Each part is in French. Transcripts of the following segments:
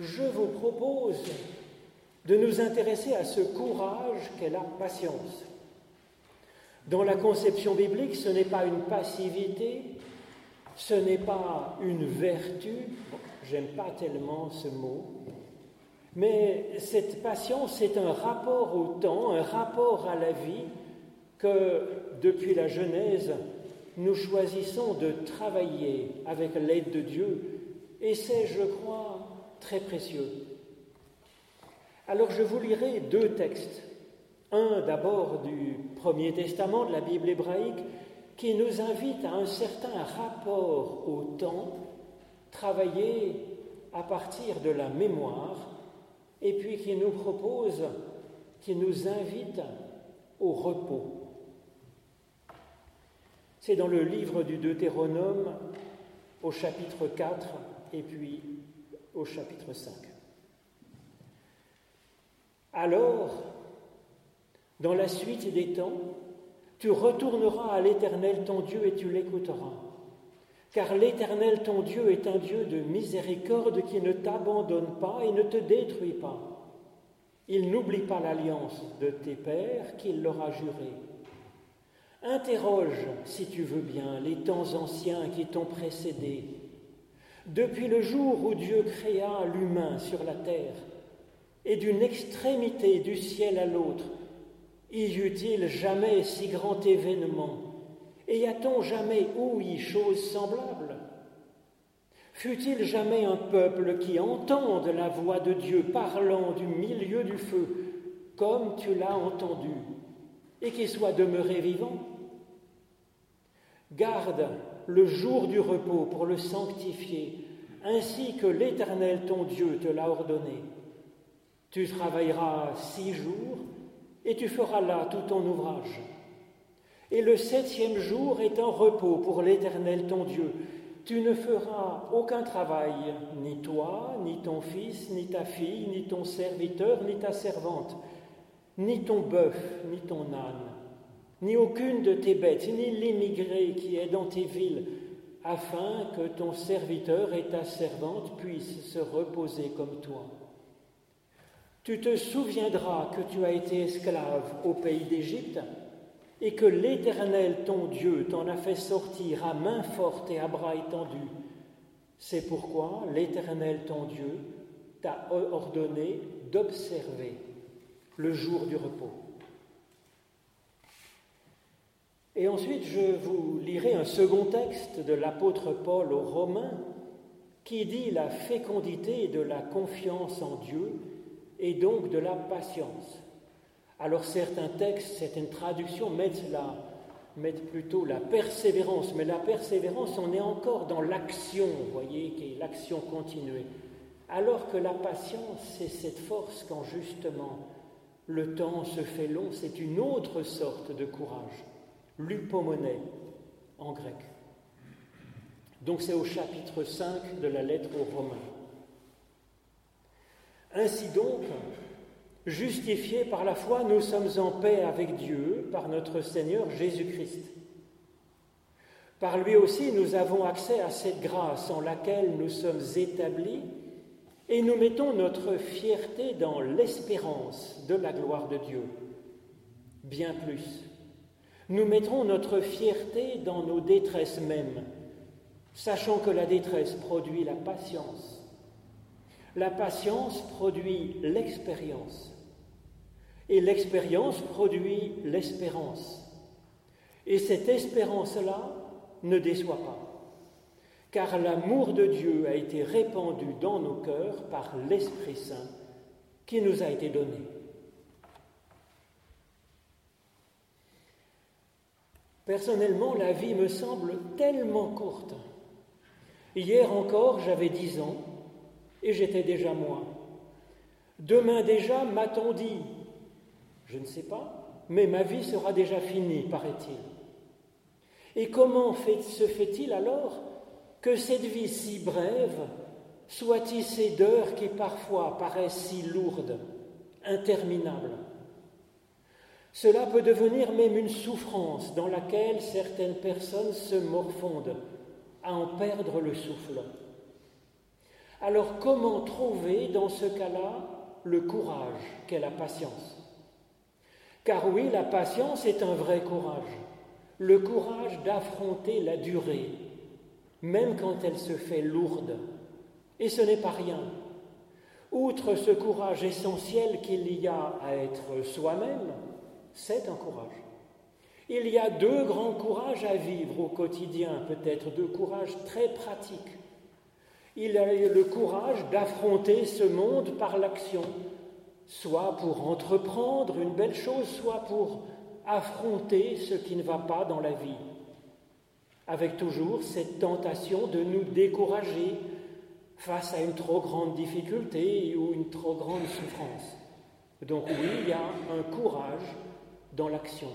je vous propose de nous intéresser à ce courage qu'est la patience. Dans la conception biblique, ce n'est pas une passivité, ce n'est pas une vertu, j'aime pas tellement ce mot, mais cette patience, c'est un rapport au temps, un rapport à la vie que, depuis la Genèse, nous choisissons de travailler avec l'aide de Dieu, et c'est, je crois, très précieux. Alors je vous lirai deux textes. Un d'abord du Premier Testament de la Bible hébraïque qui nous invite à un certain rapport au temps, travaillé à partir de la mémoire, et puis qui nous propose, qui nous invite au repos. C'est dans le livre du Deutéronome au chapitre 4 et puis au chapitre 5. Alors, dans la suite des temps, tu retourneras à l'Éternel ton Dieu et tu l'écouteras. Car l'Éternel ton Dieu est un Dieu de miséricorde qui ne t'abandonne pas et ne te détruit pas. Il n'oublie pas l'alliance de tes pères qu'il leur a jurée. Interroge, si tu veux bien, les temps anciens qui t'ont précédé. Depuis le jour où Dieu créa l'humain sur la terre, et d'une extrémité du ciel à l'autre, y eut-il jamais si grand événement Et a-t-on jamais ouï chose semblable? Fut-il jamais un peuple qui entende la voix de Dieu parlant du milieu du feu, comme tu l'as entendu, et qui soit demeuré vivant? Garde le jour du repos pour le sanctifier, ainsi que l'Éternel ton Dieu te l'a ordonné. Tu travailleras six jours et tu feras là tout ton ouvrage. Et le septième jour est un repos pour l'Éternel ton Dieu. Tu ne feras aucun travail, ni toi, ni ton fils, ni ta fille, ni ton serviteur, ni ta servante, ni ton bœuf, ni ton âne, ni aucune de tes bêtes, ni l'immigré qui est dans tes villes, afin que ton serviteur et ta servante puissent se reposer comme toi. Tu te souviendras que tu as été esclave au pays d'Égypte et que l'Éternel, ton Dieu, t'en a fait sortir à main forte et à bras étendus. C'est pourquoi l'Éternel, ton Dieu, t'a ordonné d'observer le jour du repos. Et ensuite, je vous lirai un second texte de l'apôtre Paul aux Romains qui dit la fécondité de la confiance en Dieu et donc de la patience. Alors certains textes, certaines traductions mettent, mettent plutôt la persévérance, mais la persévérance, on est encore dans l'action, vous voyez, qui est l'action continuée. Alors que la patience, c'est cette force quand justement le temps se fait long, c'est une autre sorte de courage, l'upomoné en grec. Donc c'est au chapitre 5 de la lettre aux Romains. Ainsi donc, justifiés par la foi, nous sommes en paix avec Dieu par notre Seigneur Jésus-Christ. Par lui aussi, nous avons accès à cette grâce en laquelle nous sommes établis et nous mettons notre fierté dans l'espérance de la gloire de Dieu. Bien plus, nous mettrons notre fierté dans nos détresses mêmes, sachant que la détresse produit la patience la patience produit l'expérience. Et l'expérience produit l'espérance. Et cette espérance-là ne déçoit pas. Car l'amour de Dieu a été répandu dans nos cœurs par l'Esprit Saint qui nous a été donné. Personnellement, la vie me semble tellement courte. Hier encore, j'avais dix ans et j'étais déjà moi. Demain déjà, m'a-t-on dit? Je ne sais pas, mais ma vie sera déjà finie, paraît-il. Et comment se fait-il alors que cette vie si brève soit tissée d'heures qui parfois paraissent si lourdes, interminables? Cela peut devenir même une souffrance dans laquelle certaines personnes se morfondent à en perdre le souffle. Alors comment trouver dans ce cas-là le courage qu'est la patience? Car oui, la patience est un vrai courage, le courage d'affronter la durée, même quand elle se fait lourde. Et ce n'est pas rien. Outre ce courage essentiel qu'il y a à être soi-même, c'est un courage. Il y a deux grands courages à vivre au quotidien, peut-être deux courages très pratiques. Il y a le courage d'affronter ce monde par l'action, soit pour entreprendre une belle chose, soit pour affronter ce qui ne va pas dans la vie, avec toujours cette tentation de nous décourager face à une trop grande difficulté ou une trop grande souffrance. Donc oui, il y a un courage dans l'action.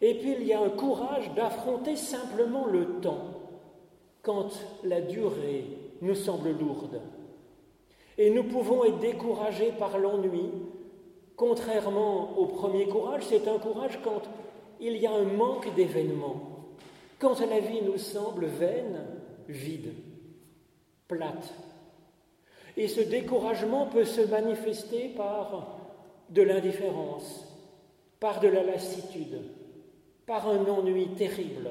Et puis il y a un courage d'affronter simplement le temps quand la durée nous semble lourde. Et nous pouvons être découragés par l'ennui. Contrairement au premier courage, c'est un courage quand il y a un manque d'événements, quand la vie nous semble vaine, vide, plate. Et ce découragement peut se manifester par de l'indifférence, par de la lassitude, par un ennui terrible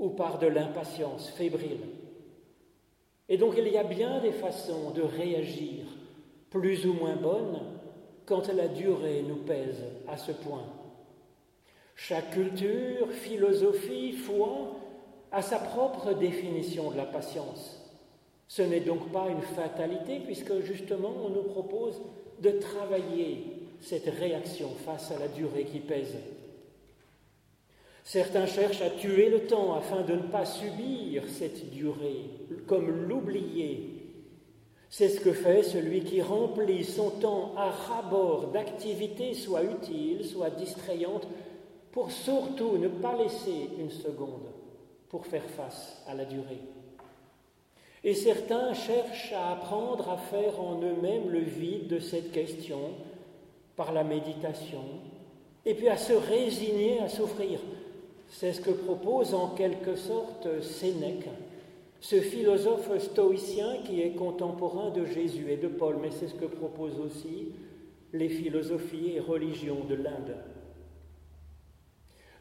ou par de l'impatience fébrile. Et donc il y a bien des façons de réagir, plus ou moins bonnes, quand la durée nous pèse à ce point. Chaque culture, philosophie, foi a sa propre définition de la patience. Ce n'est donc pas une fatalité puisque justement on nous propose de travailler cette réaction face à la durée qui pèse. Certains cherchent à tuer le temps afin de ne pas subir cette durée, comme l'oublier. C'est ce que fait celui qui remplit son temps à rabord d'activités soit utiles, soit distrayantes, pour surtout ne pas laisser une seconde pour faire face à la durée. Et certains cherchent à apprendre à faire en eux-mêmes le vide de cette question par la méditation, et puis à se résigner à souffrir. C'est ce que propose en quelque sorte Sénèque, ce philosophe stoïcien qui est contemporain de Jésus et de Paul, mais c'est ce que proposent aussi les philosophies et religions de l'Inde.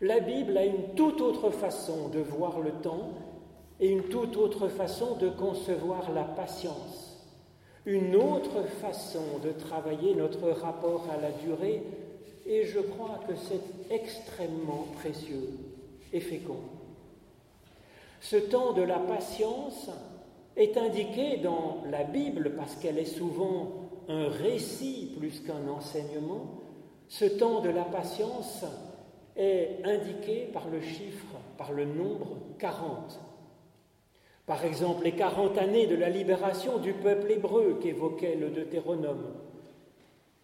La Bible a une toute autre façon de voir le temps et une toute autre façon de concevoir la patience une autre façon de travailler notre rapport à la durée, et je crois que c'est extrêmement précieux et fécond. Ce temps de la patience est indiqué dans la Bible parce qu'elle est souvent un récit plus qu'un enseignement. Ce temps de la patience est indiqué par le chiffre, par le nombre 40. Par exemple, les 40 années de la libération du peuple hébreu qu'évoquait le Deutéronome.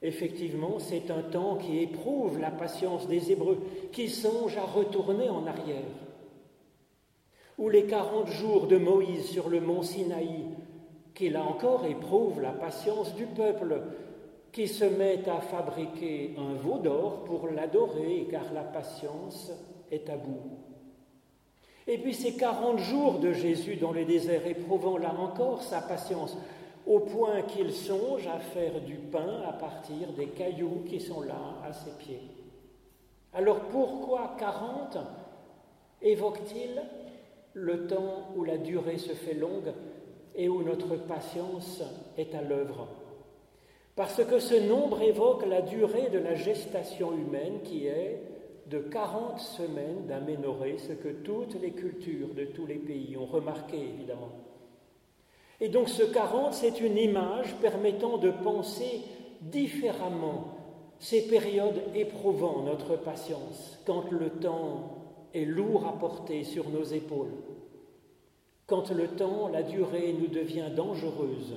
Effectivement, c'est un temps qui éprouve la patience des Hébreux, qui songent à retourner en arrière. Ou les 40 jours de Moïse sur le mont Sinaï, qui là encore éprouvent la patience du peuple, qui se met à fabriquer un veau d'or pour l'adorer, car la patience est à bout. Et puis ces 40 jours de Jésus dans le désert, éprouvant là encore sa patience, au point qu'il songe à faire du pain à partir des cailloux qui sont là à ses pieds. Alors pourquoi 40 évoque-t-il le temps où la durée se fait longue et où notre patience est à l'œuvre? Parce que ce nombre évoque la durée de la gestation humaine qui est de 40 semaines d'aménorrhée, ce que toutes les cultures de tous les pays ont remarqué, évidemment. Et donc ce 40, c'est une image permettant de penser différemment ces périodes éprouvant notre patience, quand le temps est lourd à porter sur nos épaules, quand le temps, la durée nous devient dangereuse,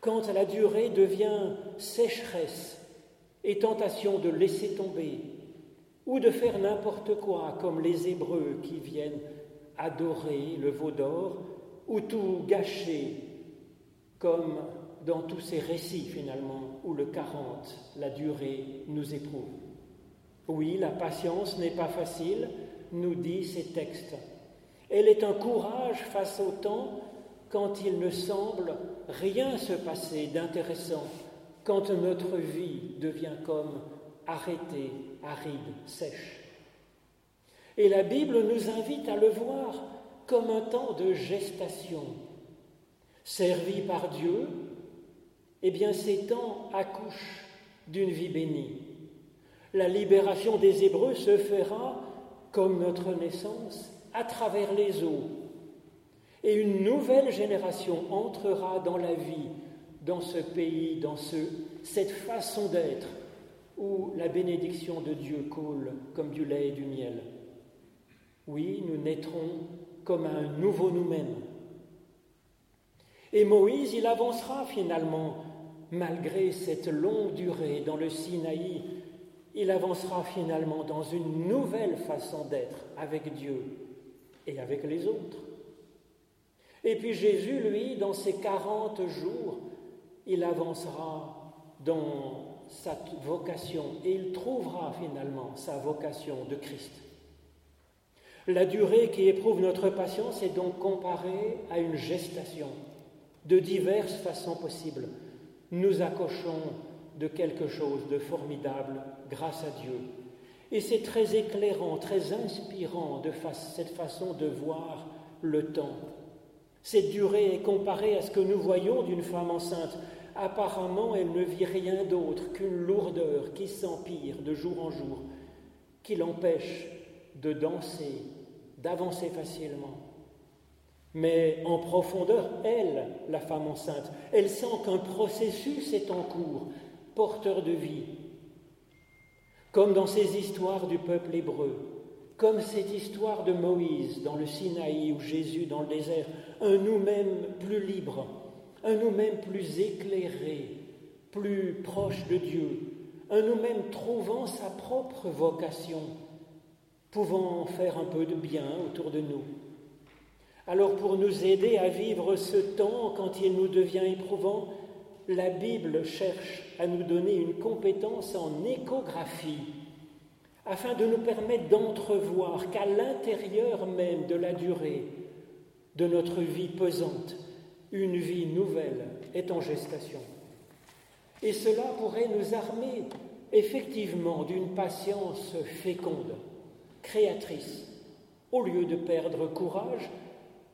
quand la durée devient sécheresse et tentation de laisser tomber, ou de faire n'importe quoi, comme les Hébreux qui viennent adorer le veau d'or, ou tout gâcher, comme dans tous ces récits finalement, où le 40, la durée, nous éprouve. Oui, la patience n'est pas facile, nous dit ces textes. Elle est un courage face au temps quand il ne semble rien se passer d'intéressant, quand notre vie devient comme arrêtée, aride, sèche. Et la Bible nous invite à le voir comme un temps de gestation. Servi par Dieu, eh bien ces temps accouchent d'une vie bénie. La libération des Hébreux se fera, comme notre naissance, à travers les eaux. Et une nouvelle génération entrera dans la vie, dans ce pays, dans ce, cette façon d'être, où la bénédiction de Dieu coule comme du lait et du miel. Oui, nous naîtrons comme un nouveau nous-mêmes. Et Moïse, il avancera finalement, malgré cette longue durée dans le Sinaï, il avancera finalement dans une nouvelle façon d'être avec Dieu et avec les autres. Et puis Jésus, lui, dans ses quarante jours, il avancera dans sa vocation et il trouvera finalement sa vocation de Christ. La durée qui éprouve notre patience est donc comparée à une gestation de diverses façons possibles. Nous accouchons de quelque chose de formidable grâce à Dieu. Et c'est très éclairant, très inspirant de cette façon de voir le temps. Cette durée est comparée à ce que nous voyons d'une femme enceinte. Apparemment, elle ne vit rien d'autre qu'une lourdeur qui s'empire de jour en jour, qui l'empêche de danser, d'avancer facilement. Mais en profondeur, elle, la femme enceinte, elle sent qu'un processus est en cours, porteur de vie. Comme dans ces histoires du peuple hébreu, comme cette histoire de Moïse dans le Sinaï ou Jésus dans le désert, un nous-mêmes plus libre, un nous-mêmes plus éclairé, plus proche de Dieu, un nous-mêmes trouvant sa propre vocation, pouvant faire un peu de bien autour de nous. Alors pour nous aider à vivre ce temps quand il nous devient éprouvant, la Bible cherche à nous donner une compétence en échographie, afin de nous permettre d'entrevoir qu'à l'intérieur même de la durée de notre vie pesante, une vie nouvelle est en gestation. Et cela pourrait nous armer effectivement d'une patience féconde créatrice, au lieu de perdre courage,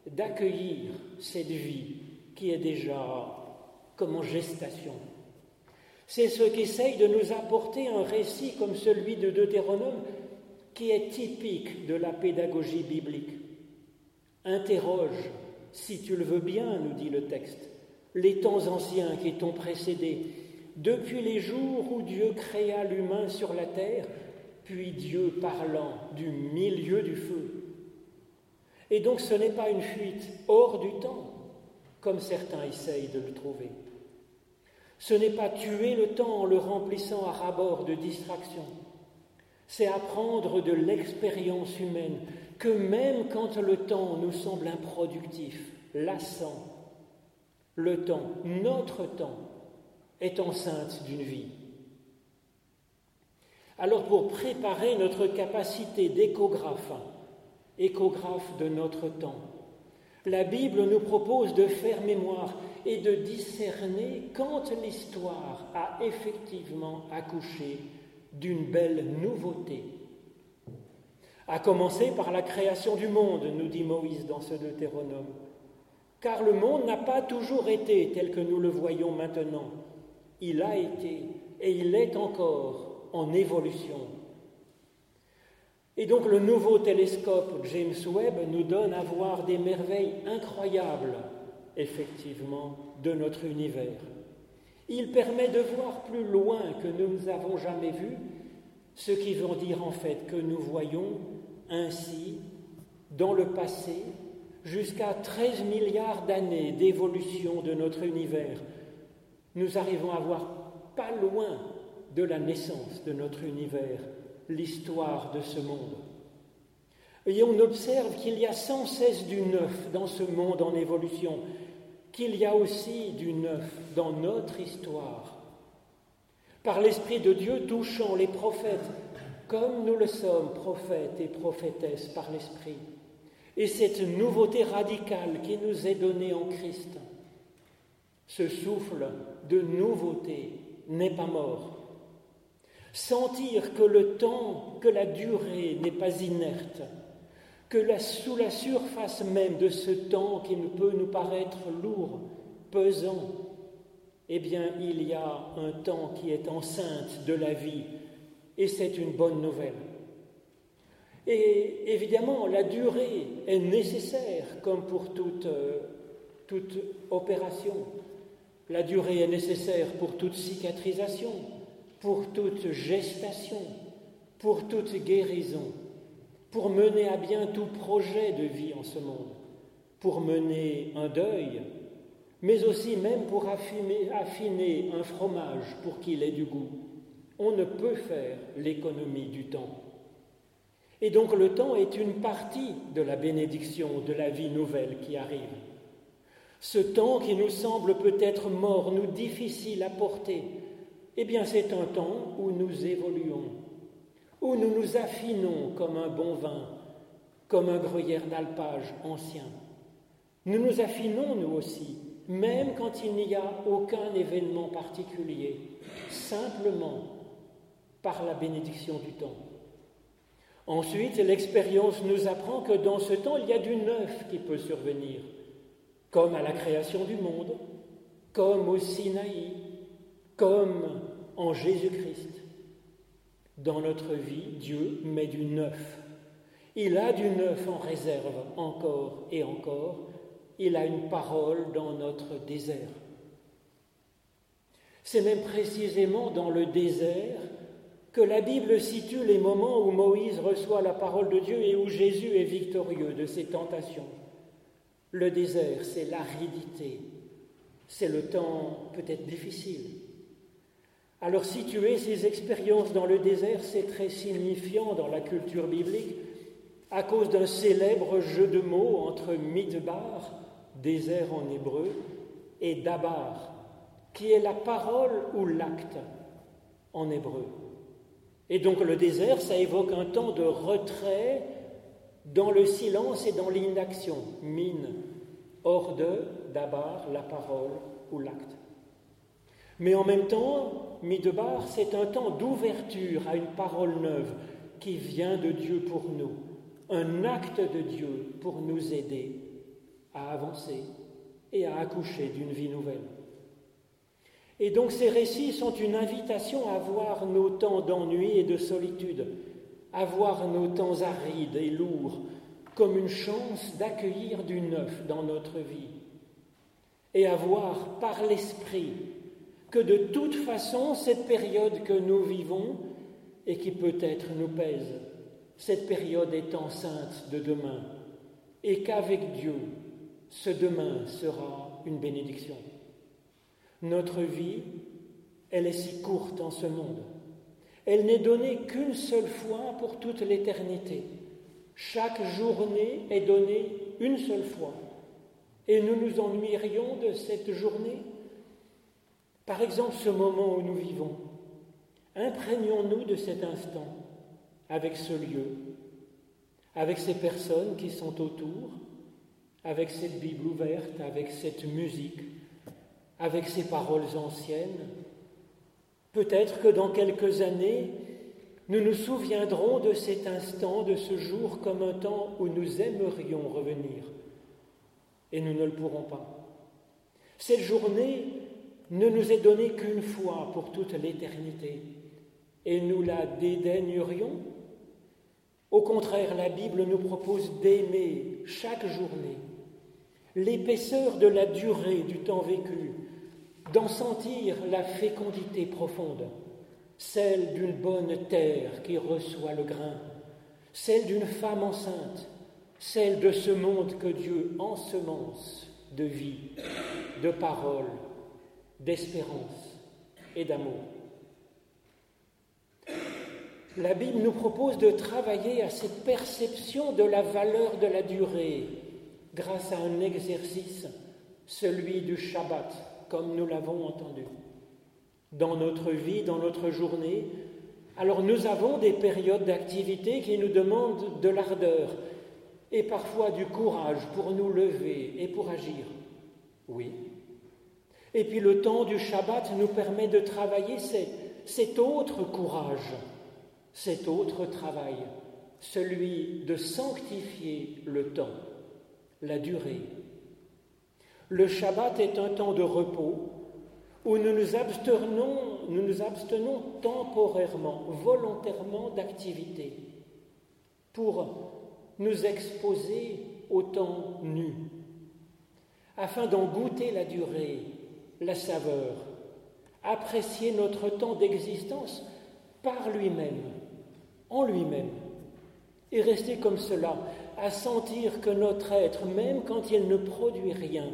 d'accueillir cette vie qui est déjà comme en gestation. C'est ce qu'essaye de nous apporter un récit comme celui de Deutéronome qui est typique de la pédagogie biblique. Interroge, si tu le veux bien, nous dit le texte, les temps anciens qui t'ont précédé, depuis les jours où Dieu créa l'humain sur la terre puis Dieu parlant du milieu du feu. Et donc ce n'est pas une fuite hors du temps, comme certains essayent de le trouver. Ce n'est pas tuer le temps en le remplissant à rabord de distractions. C'est apprendre de l'expérience humaine que même quand le temps nous semble improductif, lassant, le temps, notre temps, est enceinte d'une vie. Alors pour préparer notre capacité d'échographe, échographe de notre temps, la Bible nous propose de faire mémoire et de discerner quand l'histoire a effectivement accouché d'une belle nouveauté. À commencer par la création du monde, nous dit Moïse dans ce Deutéronome. Car le monde n'a pas toujours été tel que nous le voyons maintenant. Il a été et il est encore en évolution. Et donc le nouveau télescope James Webb nous donne à voir des merveilles incroyables, effectivement, de notre univers. Il permet de voir plus loin que nous n'avons jamais vu, ce qui veut dire en fait que nous voyons ainsi, dans le passé, jusqu'à 13 milliards d'années d'évolution de notre univers. Nous arrivons à voir pas loin de la naissance de notre univers, l'histoire de ce monde. Et on observe qu'il y a sans cesse du neuf dans ce monde en évolution, qu'il y a aussi du neuf dans notre histoire. Par l'Esprit de Dieu touchant les prophètes, comme nous le sommes, prophètes et prophétesses par l'Esprit. et cette nouveauté radicale qui nous est donnée en Christ. Ce souffle de nouveauté n'est pas mort. Sentir que le temps, que la durée n'est pas inerte, que sous la surface même de ce temps qui peut nous paraître lourd, pesant, eh bien, il y a un temps qui est enceinte de la vie, et c'est une bonne nouvelle. Et évidemment, la durée est nécessaire, comme pour toute, euh, toute opération. La durée est nécessaire pour toute cicatrisation, pour toute gestation, pour toute guérison, pour mener à bien tout projet de vie en ce monde, pour mener un deuil, mais aussi même pour affiner, un fromage pour qu'il ait du goût. On ne peut faire l'économie du temps. Et donc le temps est une partie de la bénédiction de la vie nouvelle qui arrive. Ce temps qui nous semble peut-être mort, nous difficile à porter, eh bien c'est un temps où nous évoluons, où nous nous affinons comme un bon vin, comme un gruyère d'alpage ancien. Nous nous affinons nous aussi, même quand il n'y a aucun événement particulier, simplement par la bénédiction du temps. Ensuite, l'expérience nous apprend que dans ce temps, il y a du neuf qui peut survenir, comme à la création du monde, comme au Sinaï, comme en Jésus-Christ. Dans notre vie, Dieu met du neuf. Il a du neuf en réserve encore et encore. Il a une parole dans notre désert. C'est même précisément dans le désert que la Bible situe les moments où Moïse reçoit la parole de Dieu et où Jésus est victorieux de ses tentations. Le désert, c'est l'aridité, c'est le temps peut-être difficile. Alors situer ces expériences dans le désert, c'est très signifiant dans la culture biblique à cause d'un célèbre jeu de mots entre midbar, désert en hébreu, et dabar, qui est la parole ou l'acte en hébreu. Et donc le désert, ça évoque un temps de retrait dans le silence et dans l'inaction. Mine, hors de, d'abord, la parole ou l'acte. Mais en même temps, Midbar, c'est un temps d'ouverture à une parole neuve qui vient de Dieu pour nous, un acte de Dieu pour nous aider à avancer et à accoucher d'une vie nouvelle. Et donc ces récits sont une invitation à voir nos temps d'ennui et de solitude, à voir nos temps arides et lourds comme une chance d'accueillir du neuf dans notre vie, et à voir par l'Esprit que de toute façon cette période que nous vivons et qui peut-être nous pèse, cette période est enceinte de demain, et qu'avec Dieu, ce demain sera une bénédiction. Notre vie, elle est si courte en ce monde. Elle n'est donnée qu'une seule fois pour toute l'éternité. Chaque journée est donnée une seule fois. Et nous nous ennuierions de cette journée. Par exemple, ce moment où nous vivons. Imprégnons-nous de cet instant avec ce lieu, avec ces personnes qui sont autour, avec cette Bible ouverte, avec cette musique, avec ces paroles anciennes. Peut-être que dans quelques années, nous nous souviendrons de cet instant, de ce jour, comme un temps où nous aimerions revenir. Et nous ne le pourrons pas. Cette journée ne nous est donnée qu'une fois pour toute l'éternité. Et nous la dédaignerions. Au contraire, la Bible nous propose d'aimer chaque journée l'épaisseur de la durée du temps vécu, d'en sentir la fécondité profonde, celle d'une bonne terre qui reçoit le grain, celle d'une femme enceinte, celle de ce monde que Dieu ensemence de vie, de parole, d'espérance et d'amour. La Bible nous propose de travailler à cette perception de la valeur de la durée grâce à un exercice, celui du Shabbat, comme nous l'avons entendu. Dans notre vie, dans notre journée, alors nous avons des périodes d'activité qui nous demandent de l'ardeur, et parfois du courage pour nous lever et pour agir. Oui. Et puis le temps du Shabbat nous permet de travailler cet autre courage, cet autre travail, celui de sanctifier le temps, la durée. Le Shabbat est un temps de repos où nous nous abstenons, abstenons temporairement, volontairement d'activité pour nous exposer au temps nu, afin d'en goûter la durée, la saveur, apprécier notre temps d'existence par lui-même, en lui-même, et rester comme cela, à sentir que notre être, même quand il ne produit rien,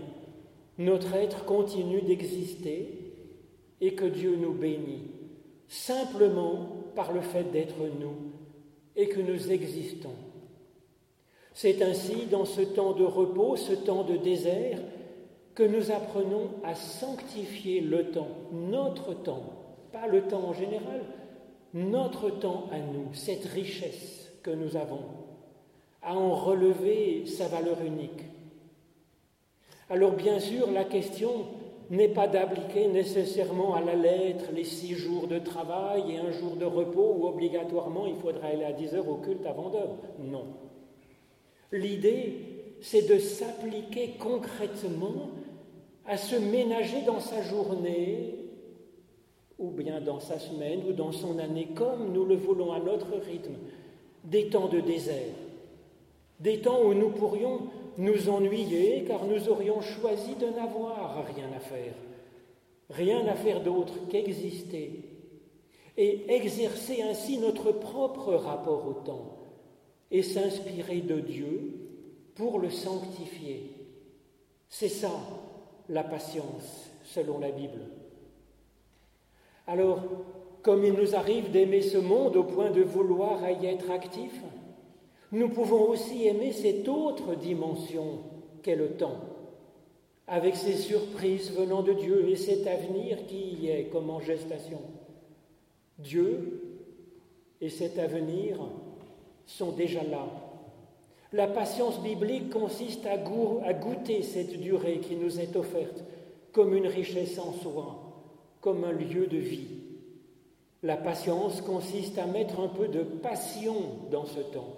notre être continue d'exister et que Dieu nous bénit, simplement par le fait d'être nous et que nous existons. C'est ainsi, dans ce temps de repos, ce temps de désert, que nous apprenons à sanctifier le temps, notre temps, pas le temps en général, notre temps à nous, cette richesse que nous avons, à en relever sa valeur unique. Alors bien sûr, la question n'est pas d'appliquer nécessairement à la lettre les six jours de travail et un jour de repos où obligatoirement il faudra aller à 10 heures au culte avant d'heure. Non. L'idée, c'est de s'appliquer concrètement à se ménager dans sa journée, ou bien dans sa semaine, ou dans son année, comme nous le voulons à notre rythme, des temps de désert, des temps où nous pourrions nous ennuyer car nous aurions choisi de n'avoir rien à faire, rien à faire d'autre qu'exister, et exercer ainsi notre propre rapport au temps, et s'inspirer de Dieu pour le sanctifier. C'est ça la patience selon la Bible. Alors, comme il nous arrive d'aimer ce monde au point de vouloir y être actifs, nous pouvons aussi aimer cette autre dimension qu'est le temps, avec ses surprises venant de Dieu et cet avenir qui y est comme en gestation. Dieu et cet avenir sont déjà là. La patience biblique consiste à, goûter cette durée qui nous est offerte comme une richesse en soi, comme un lieu de vie. La patience consiste à mettre un peu de passion dans ce temps,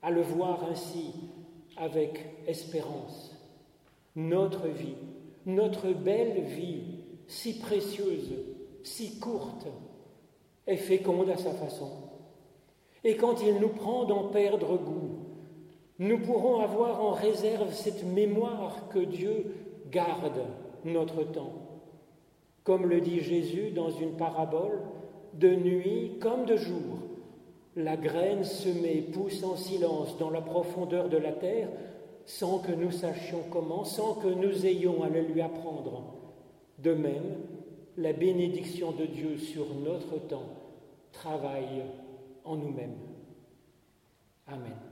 à le voir ainsi avec espérance. Notre vie, notre belle vie, si précieuse, si courte, est féconde à sa façon. Et quand il nous prend d'en perdre goût, nous pourrons avoir en réserve cette mémoire que Dieu garde notre temps. Comme le dit Jésus dans une parabole, de nuit comme de jour, la graine semée pousse en silence dans la profondeur de la terre sans que nous sachions comment, sans que nous ayons à le lui apprendre. De même, la bénédiction de Dieu sur notre temps travaille en nous-mêmes. Amen.